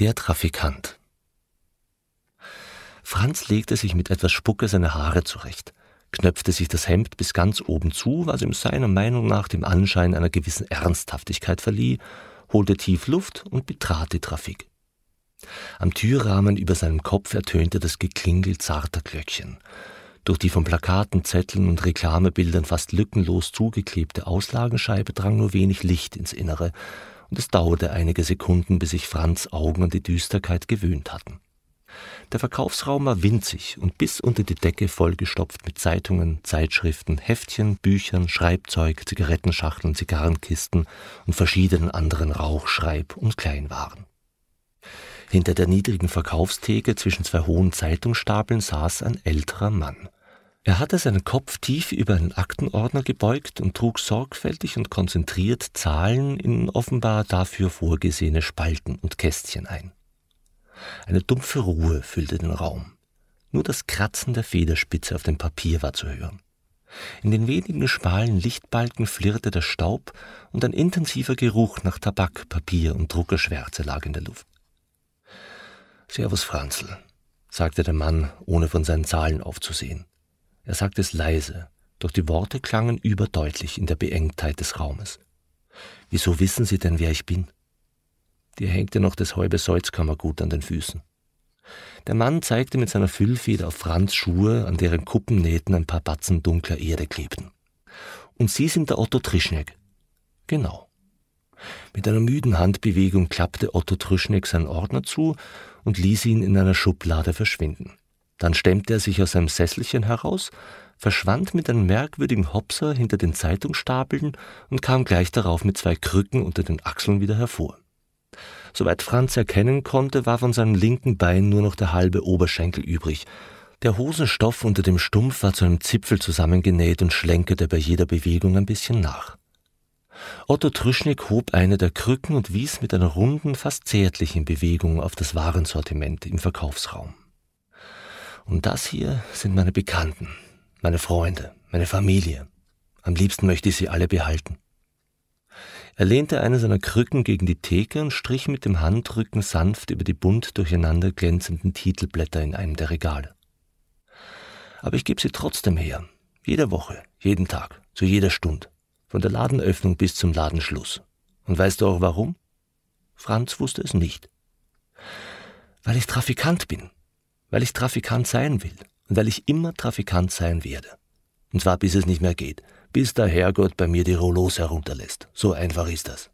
Der Trafikant. Franz legte sich mit etwas Spucke seine Haare zurecht, knöpfte sich das Hemd bis ganz oben zu, was ihm seiner Meinung nach dem Anschein einer gewissen Ernsthaftigkeit verlieh, holte tief Luft und betrat die Trafik. Am Türrahmen über seinem Kopf ertönte das Geklingel zarter Glöckchen. Durch die von Plakaten, Zetteln und Reklamebildern fast lückenlos zugeklebte Auslagenscheibe drang nur wenig Licht ins Innere, und es dauerte einige Sekunden, bis sich Franz Augen an die Düsterkeit gewöhnt hatten. Der Verkaufsraum war winzig und bis unter die Decke vollgestopft mit Zeitungen, Zeitschriften, Heftchen, Büchern, Schreibzeug, Zigarettenschachteln, Zigarrenkisten und verschiedenen anderen Rauch-, Schreib- und Kleinwaren. Hinter der niedrigen Verkaufstheke zwischen zwei hohen Zeitungsstapeln saß ein älterer Mann. Er hatte seinen Kopf tief über einen Aktenordner gebeugt und trug sorgfältig und konzentriert Zahlen in offenbar dafür vorgesehene Spalten und Kästchen ein. Eine dumpfe Ruhe füllte den Raum. Nur das Kratzen der Federspitze auf dem Papier war zu hören. In den wenigen schmalen Lichtbalken flirrte der Staub und ein intensiver Geruch nach Tabak, Papier und Druckerschwärze lag in der Luft. Servus Franzl, sagte der Mann, ohne von seinen Zahlen aufzusehen. Er sagte es leise, doch die Worte klangen überdeutlich in der Beengtheit des Raumes. Wieso wissen Sie denn, wer ich bin? Dir hängte noch das halbe Salzkammergut an den Füßen. Der Mann zeigte mit seiner Füllfeder auf Franz Schuhe, an deren Kuppennähten ein paar Batzen dunkler Erde klebten. Und Sie sind der Otto Trischneck. Genau. Mit einer müden Handbewegung klappte Otto Trischneck seinen Ordner zu und ließ ihn in einer Schublade verschwinden. Dann stemmte er sich aus seinem Sesselchen heraus, verschwand mit einem merkwürdigen Hopser hinter den Zeitungsstapeln und kam gleich darauf mit zwei Krücken unter den Achseln wieder hervor. Soweit Franz erkennen konnte, war von seinem linken Bein nur noch der halbe Oberschenkel übrig. Der Hosenstoff unter dem Stumpf war zu einem Zipfel zusammengenäht und schlenkerte bei jeder Bewegung ein bisschen nach. Otto Trüschnik hob eine der Krücken und wies mit einer runden, fast zärtlichen Bewegung auf das Warensortiment im Verkaufsraum. Und das hier sind meine Bekannten, meine Freunde, meine Familie. Am liebsten möchte ich sie alle behalten. Er lehnte eine seiner Krücken gegen die Theke und strich mit dem Handrücken sanft über die bunt durcheinander glänzenden Titelblätter in einem der Regale. Aber ich gebe sie trotzdem her. Jede Woche, jeden Tag, zu jeder Stunde. Von der Ladenöffnung bis zum Ladenschluss. Und weißt du auch warum? Franz wusste es nicht. Weil ich Trafikant bin weil ich Trafikant sein will und weil ich immer Trafikant sein werde. Und zwar bis es nicht mehr geht, bis der Herrgott bei mir die Rollos herunterlässt. So einfach ist das.